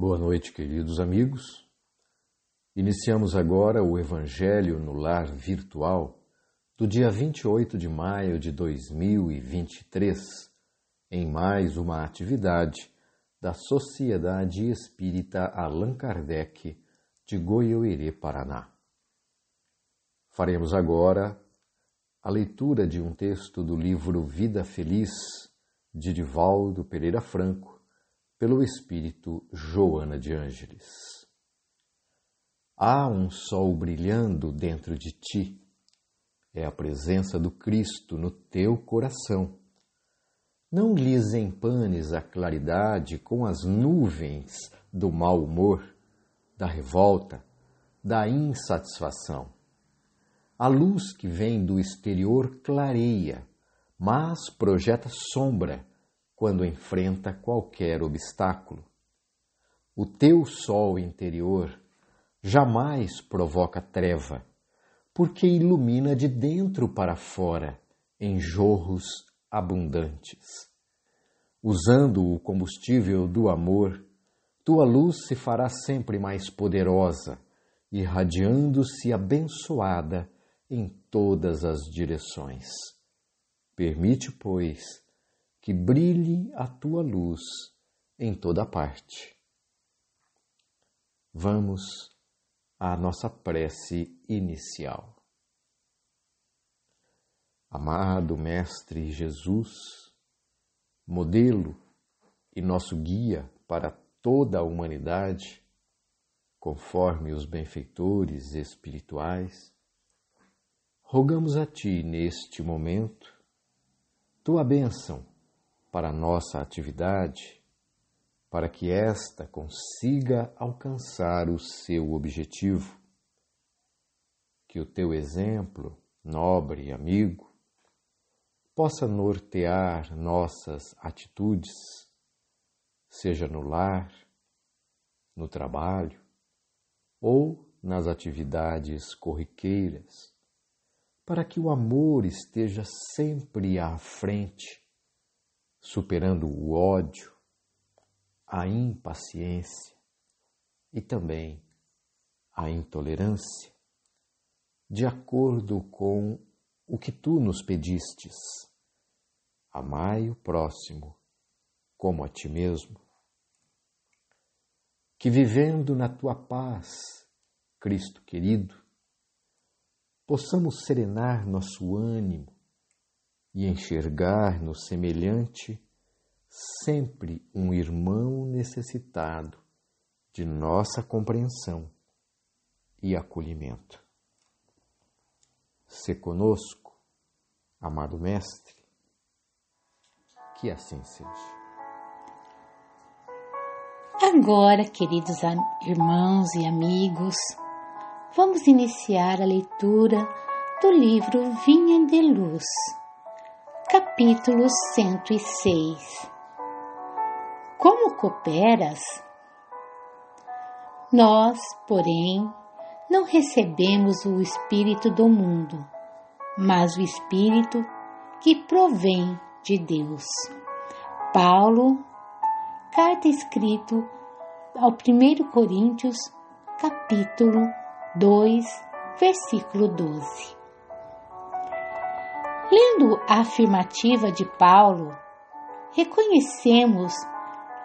Boa noite, queridos amigos. Iniciamos agora o Evangelho no Lar Virtual do dia 28 de maio de 2023, em mais uma atividade da Sociedade Espírita Allan Kardec de Goiôerê, Paraná. Faremos agora a leitura de um texto do livro Vida Feliz de Divaldo Pereira Franco pelo Espírito Joana de Ângeles. Há um sol brilhando dentro de ti. É a presença do Cristo no teu coração. Não lhes empanes a claridade com as nuvens do mau humor, da revolta, da insatisfação. A luz que vem do exterior clareia, mas projeta sombra quando enfrenta qualquer obstáculo. O teu sol interior jamais provoca treva, porque ilumina de dentro para fora em jorros abundantes. Usando o combustível do amor, tua luz se fará sempre mais poderosa, irradiando-se abençoada em todas as direções. Permite, pois, que brilhe a tua luz em toda parte. Vamos à nossa prece inicial. Amado Mestre Jesus, modelo e nosso guia para toda a humanidade, conforme os benfeitores espirituais, rogamos a Ti neste momento tua bênção para a nossa atividade, para que esta consiga alcançar o seu objetivo. Que o teu exemplo, nobre amigo, possa nortear nossas atitudes, seja no lar, no trabalho ou nas atividades corriqueiras, para que o amor esteja sempre à frente superando o ódio, a impaciência e também a intolerância, de acordo com o que tu nos pedistes. Amai o próximo como a ti mesmo. Que vivendo na tua paz, Cristo querido, possamos serenar nosso ânimo e enxergar no semelhante sempre um irmão necessitado de nossa compreensão e acolhimento. Se conosco, amado Mestre, que assim seja. Agora, queridos irmãos e amigos, vamos iniciar a leitura do livro Vinha de Luz Capítulo 106 Como cooperas? Nós, porém, não recebemos o Espírito do mundo, mas o Espírito que provém de Deus. Paulo, carta escrita ao 1 Coríntios, capítulo 2, versículo 12. Lendo a afirmativa de Paulo, reconhecemos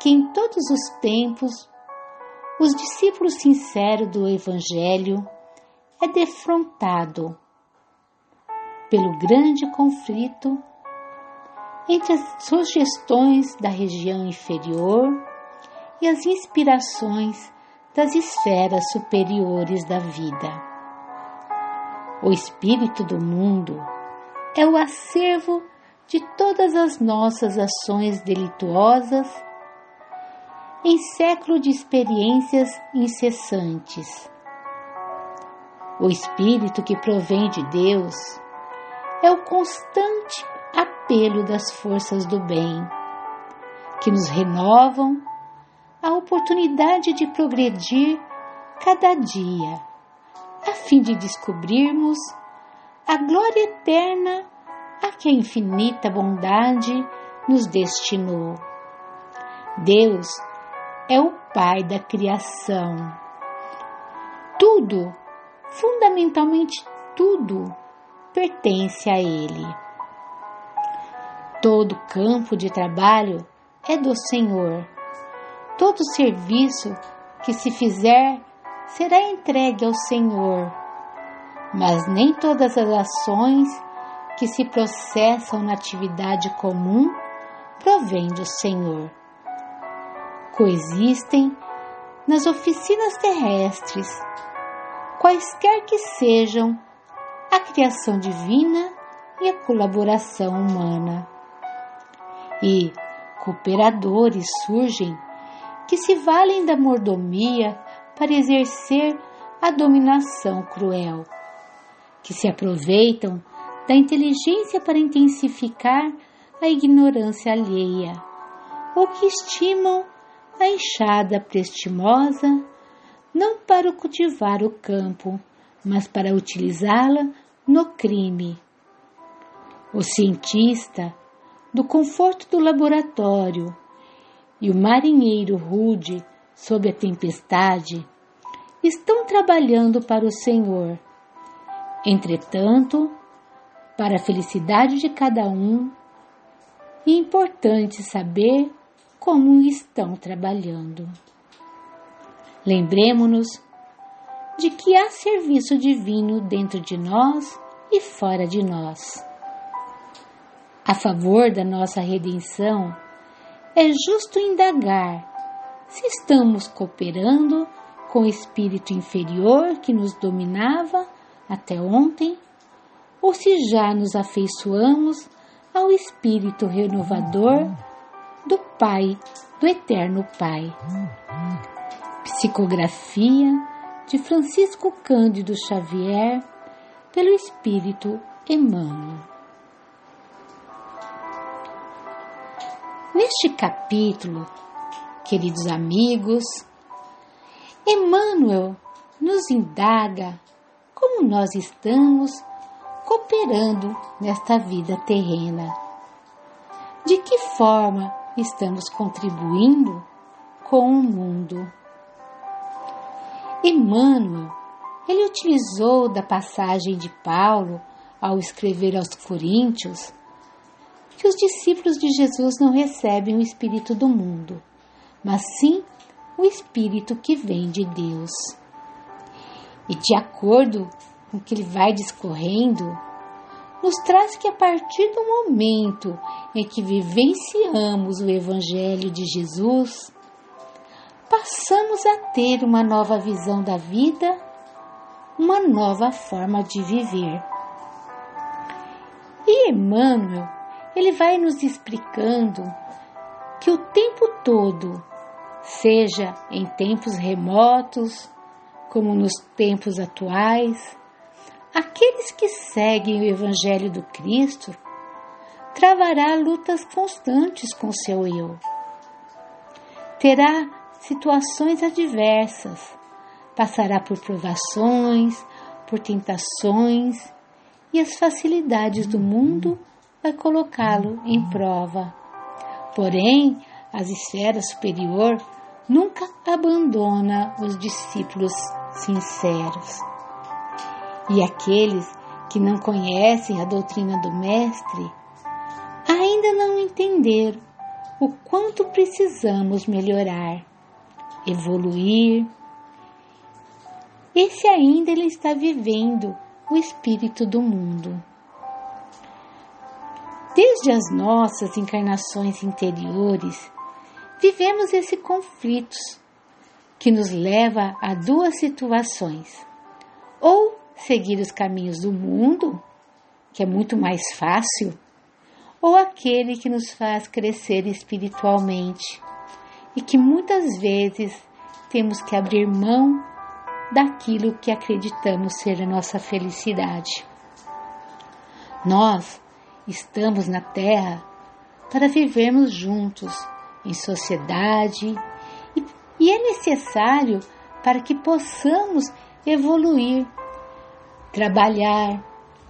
que em todos os tempos os discípulos sinceros do Evangelho é defrontado pelo grande conflito entre as sugestões da região inferior e as inspirações das esferas superiores da vida. O espírito do mundo é o acervo de todas as nossas ações delituosas em século de experiências incessantes. O Espírito que provém de Deus é o constante apelo das forças do bem, que nos renovam a oportunidade de progredir cada dia, a fim de descobrirmos a glória eterna a que a infinita bondade nos destinou. Deus é o Pai da criação. Tudo, fundamentalmente tudo, pertence a Ele. Todo campo de trabalho é do Senhor. Todo serviço que se fizer será entregue ao Senhor. Mas nem todas as ações que se processam na atividade comum provêm do Senhor. Coexistem nas oficinas terrestres, quaisquer que sejam a criação divina e a colaboração humana. E cooperadores surgem que se valem da mordomia para exercer a dominação cruel, que se aproveitam da inteligência para intensificar a ignorância alheia, ou que estimam a enxada prestimosa não para cultivar o campo, mas para utilizá-la no crime. O cientista, do conforto do laboratório, e o marinheiro rude sob a tempestade estão trabalhando para o Senhor. Entretanto, para a felicidade de cada um, é importante saber como estão trabalhando. Lembremos-nos de que há serviço divino dentro de nós e fora de nós. A favor da nossa redenção, é justo indagar se estamos cooperando com o espírito inferior que nos dominava até ontem, ou se já nos afeiçoamos ao espírito renovador do Pai, do Eterno Pai. Psicografia de Francisco Cândido Xavier, pelo Espírito Emmanuel. Neste capítulo, queridos amigos, Emmanuel nos indaga como nós estamos cooperando nesta vida terrena. De que forma estamos contribuindo com o mundo? Emmanuel, ele utilizou da passagem de Paulo ao escrever aos Coríntios que os discípulos de Jesus não recebem o Espírito do mundo, mas sim o Espírito que vem de Deus. E de acordo com o que ele vai discorrendo, nos traz que a partir do momento em que vivenciamos o Evangelho de Jesus, passamos a ter uma nova visão da vida, uma nova forma de viver. E Emmanuel ele vai nos explicando que o tempo todo, seja em tempos remotos, como nos tempos atuais, aqueles que seguem o Evangelho do Cristo travará lutas constantes com seu eu. Terá situações adversas, passará por provações, por tentações e as facilidades do mundo vai colocá-lo em prova. Porém, as esferas superior nunca abandona os discípulos sinceros. E aqueles que não conhecem a doutrina do Mestre ainda não entenderam o quanto precisamos melhorar, evoluir. Esse ainda ele está vivendo o espírito do mundo. Desde as nossas encarnações interiores, vivemos esse conflito que nos leva a duas situações: ou seguir os caminhos do mundo, que é muito mais fácil, ou aquele que nos faz crescer espiritualmente e que muitas vezes temos que abrir mão daquilo que acreditamos ser a nossa felicidade. Nós Estamos na Terra para vivermos juntos, em sociedade, e é necessário para que possamos evoluir, trabalhar,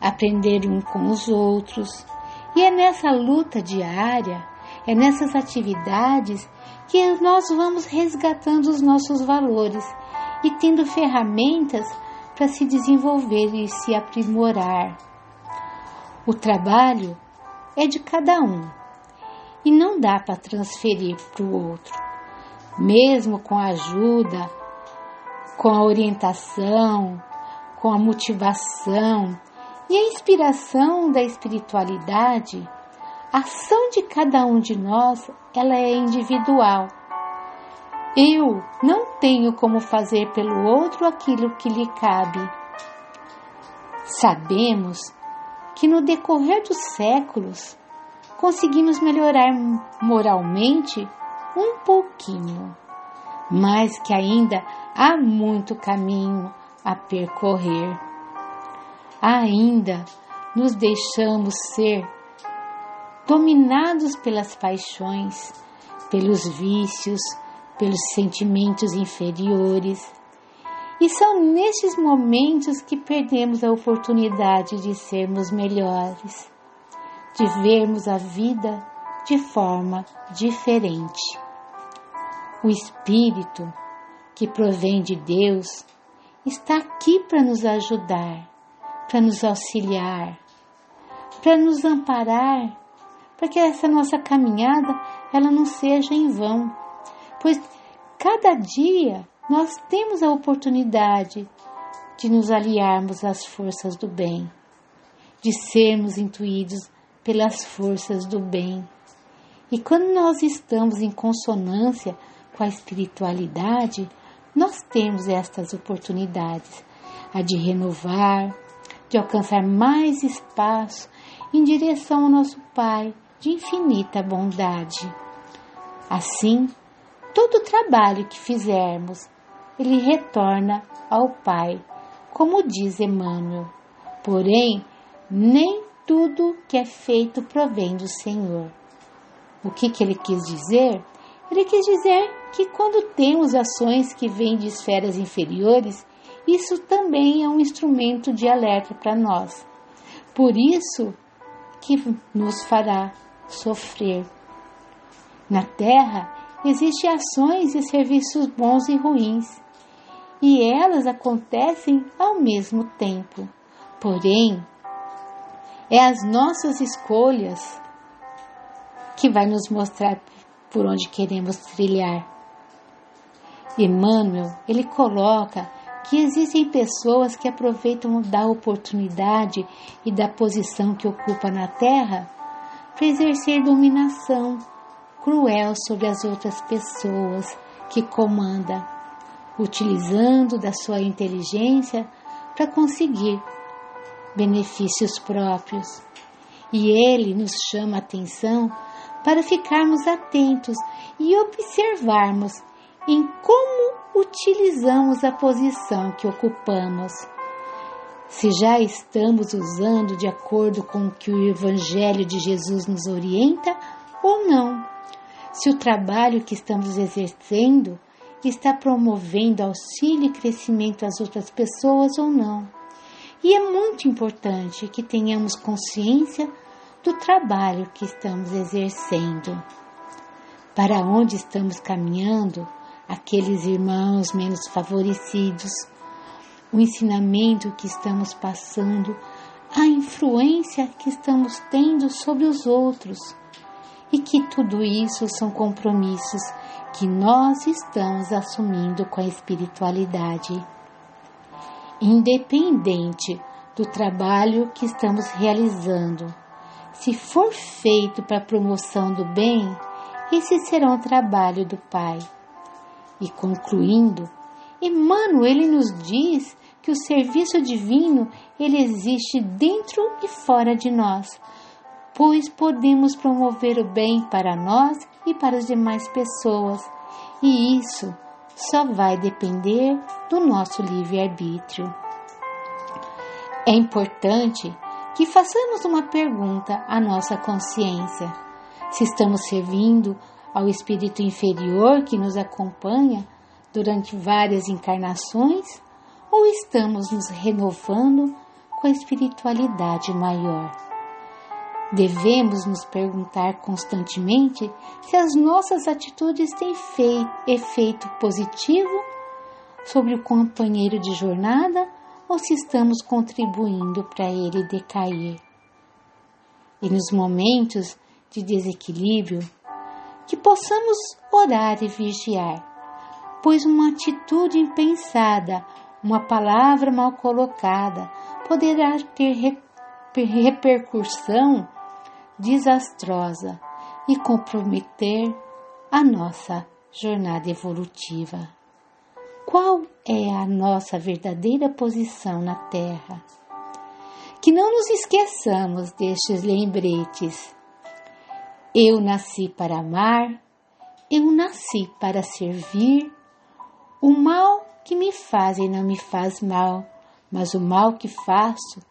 aprender um com os outros. E é nessa luta diária, É nessas atividades que nós vamos resgatando os nossos valores e tendo ferramentas para se desenvolver e se aprimorar. O trabalho é de cada um e não dá para transferir para o outro. Mesmo com a ajuda, com a orientação, com a motivação e a inspiração da espiritualidade, a ação de cada um de nós ela é individual. Eu não tenho como fazer pelo outro aquilo que lhe cabe. Sabemos que no decorrer dos séculos conseguimos melhorar moralmente um pouquinho, mas que ainda há muito caminho a percorrer. Ainda nos deixamos ser dominados pelas paixões, pelos vícios, pelos sentimentos inferiores e são nestes momentos que perdemos a oportunidade de sermos melhores, de vermos a vida de forma diferente. O Espírito, que provém de Deus, está aqui para nos ajudar, para nos auxiliar, para nos amparar, para que essa nossa caminhada ela não seja em vão, pois cada dia nós temos a oportunidade de nos aliarmos às forças do bem, de sermos intuídos pelas forças do bem. E quando nós estamos em consonância com a espiritualidade, nós temos estas oportunidades, a de renovar, de alcançar mais espaço em direção ao nosso Pai de infinita bondade. Assim, todo o trabalho que fizermos ele retorna ao Pai, como diz Emmanuel. Porém, nem tudo que é feito provém do Senhor. O que, que ele quis dizer? Ele quis dizer que quando temos ações que vêm de esferas inferiores, isso também é um instrumento de alerta para nós. Por isso que nos fará sofrer. Na Terra existem ações e serviços bons e ruins e elas acontecem ao mesmo tempo. Porém, é as nossas escolhas que vai nos mostrar por onde queremos trilhar. Emmanuel, ele coloca que existem pessoas que aproveitam da oportunidade e da posição que ocupa na Terra para exercer dominação cruel sobre as outras pessoas que comanda utilizando da sua inteligência para conseguir benefícios próprios. E ele nos chama a atenção para ficarmos atentos e observarmos em como utilizamos a posição que ocupamos. Se já estamos usando de acordo com o que o Evangelho de Jesus nos orienta ou não. Se o trabalho que estamos exercendo está promovendo auxílio e crescimento às outras pessoas ou não. E é muito importante que tenhamos consciência do trabalho que estamos exercendo. Para onde estamos caminhando, aqueles irmãos menos favorecidos, o ensinamento que estamos passando, a influência que estamos tendo sobre os outros, e que tudo isso são compromissos que nós estamos assumindo com a espiritualidade. Independente do trabalho que estamos realizando, se for feito para a promoção do bem, esse será um trabalho do Pai. E concluindo, Emmanuel ele nos diz que o serviço divino ele existe dentro e fora de nós, pois podemos promover o bem para nós e para as demais pessoas, e isso só vai depender do nosso livre-arbítrio. É importante que façamos uma pergunta à nossa consciência: se estamos servindo ao espírito inferior que nos acompanha durante várias encarnações ou estamos nos renovando com a espiritualidade maior? Devemos nos perguntar constantemente se as nossas atitudes têm feito, efeito positivo sobre o companheiro de jornada ou se estamos contribuindo para ele decair. E nos momentos de desequilíbrio, que possamos orar e vigiar, pois uma atitude impensada, uma palavra mal colocada, poderá ter repercussão desastrosa e comprometer a nossa jornada evolutiva. Qual é a nossa verdadeira posição na Terra? Que não nos esqueçamos destes lembretes. Eu nasci para amar, eu nasci para servir. O mal que me fazem não me faz mal, mas o mal que faço,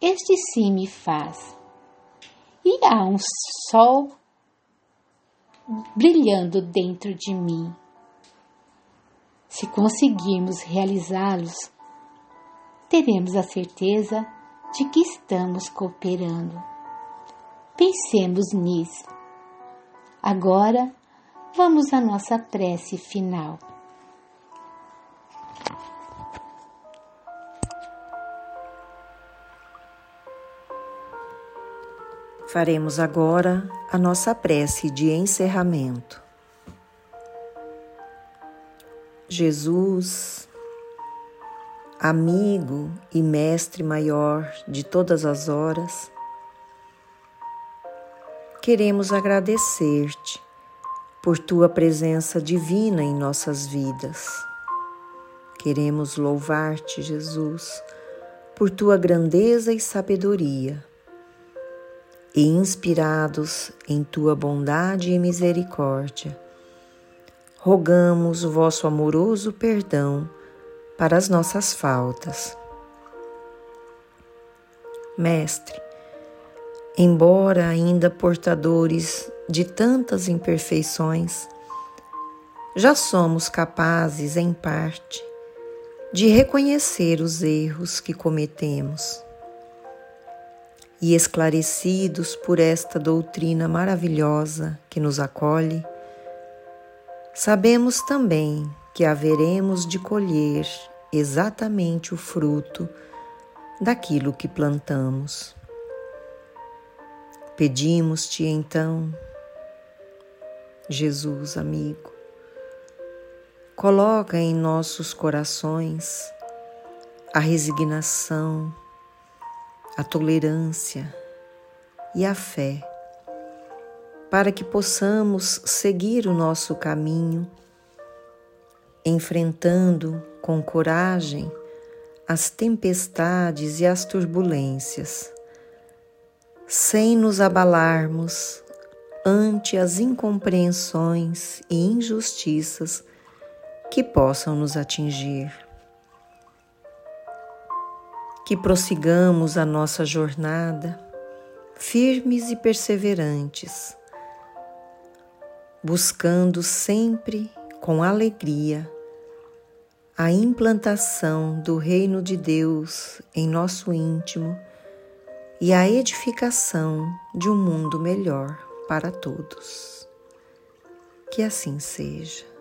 este sim me faz e há um sol brilhando dentro de mim. Se conseguirmos realizá-los, teremos a certeza de que estamos cooperando. Pensemos nisso. Agora, vamos à nossa prece final. Faremos agora a nossa prece de encerramento. Jesus, amigo e mestre maior de todas as horas, queremos agradecer-te por tua presença divina em nossas vidas. Queremos louvar-te, Jesus, por tua grandeza e sabedoria e inspirados em tua bondade e misericórdia, rogamos o vosso amoroso perdão para as nossas faltas. Mestre, embora ainda portadores de tantas imperfeições, já somos capazes, em parte, de reconhecer os erros que cometemos e esclarecidos por esta doutrina maravilhosa que nos acolhe, sabemos também que haveremos de colher exatamente o fruto daquilo que plantamos. Pedimos-te então, Jesus amigo, coloca em nossos corações a resignação, a tolerância e a fé, para que possamos seguir o nosso caminho, enfrentando com coragem as tempestades e as turbulências, sem nos abalarmos ante as incompreensões e injustiças que possam nos atingir. Que prossigamos a nossa jornada firmes e perseverantes, buscando sempre com alegria a implantação do Reino de Deus em nosso íntimo e a edificação de um mundo melhor para todos. Que assim seja.